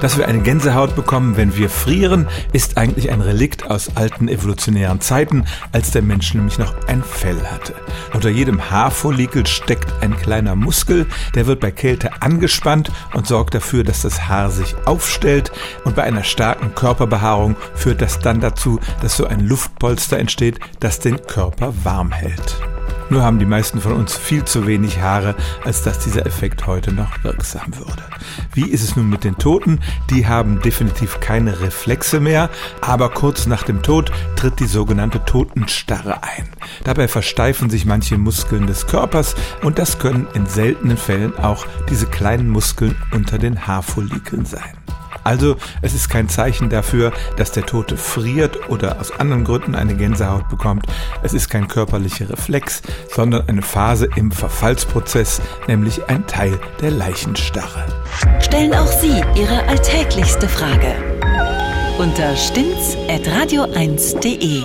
Dass wir eine Gänsehaut bekommen, wenn wir frieren, ist eigentlich ein Relikt aus alten evolutionären Zeiten, als der Mensch nämlich noch ein Fell hatte. Unter jedem Haarfollikel steckt ein kleiner Muskel, der wird bei Kälte angespannt und sorgt dafür, dass das Haar sich aufstellt und bei einer starken Körperbehaarung führt das dann dazu, dass so ein Luftpolster entsteht, das den Körper warm hält. Nur haben die meisten von uns viel zu wenig Haare, als dass dieser Effekt heute noch wirksam würde. Wie ist es nun mit den Toten? Die haben definitiv keine Reflexe mehr, aber kurz nach dem Tod tritt die sogenannte Totenstarre ein. Dabei versteifen sich manche Muskeln des Körpers und das können in seltenen Fällen auch diese kleinen Muskeln unter den Haarfollikeln sein. Also es ist kein Zeichen dafür, dass der Tote friert oder aus anderen Gründen eine Gänsehaut bekommt. Es ist kein körperlicher Reflex, sondern eine Phase im Verfallsprozess, nämlich ein Teil der Leichenstarre. Stellen auch Sie Ihre alltäglichste Frage unter stimmtz.radio1.de.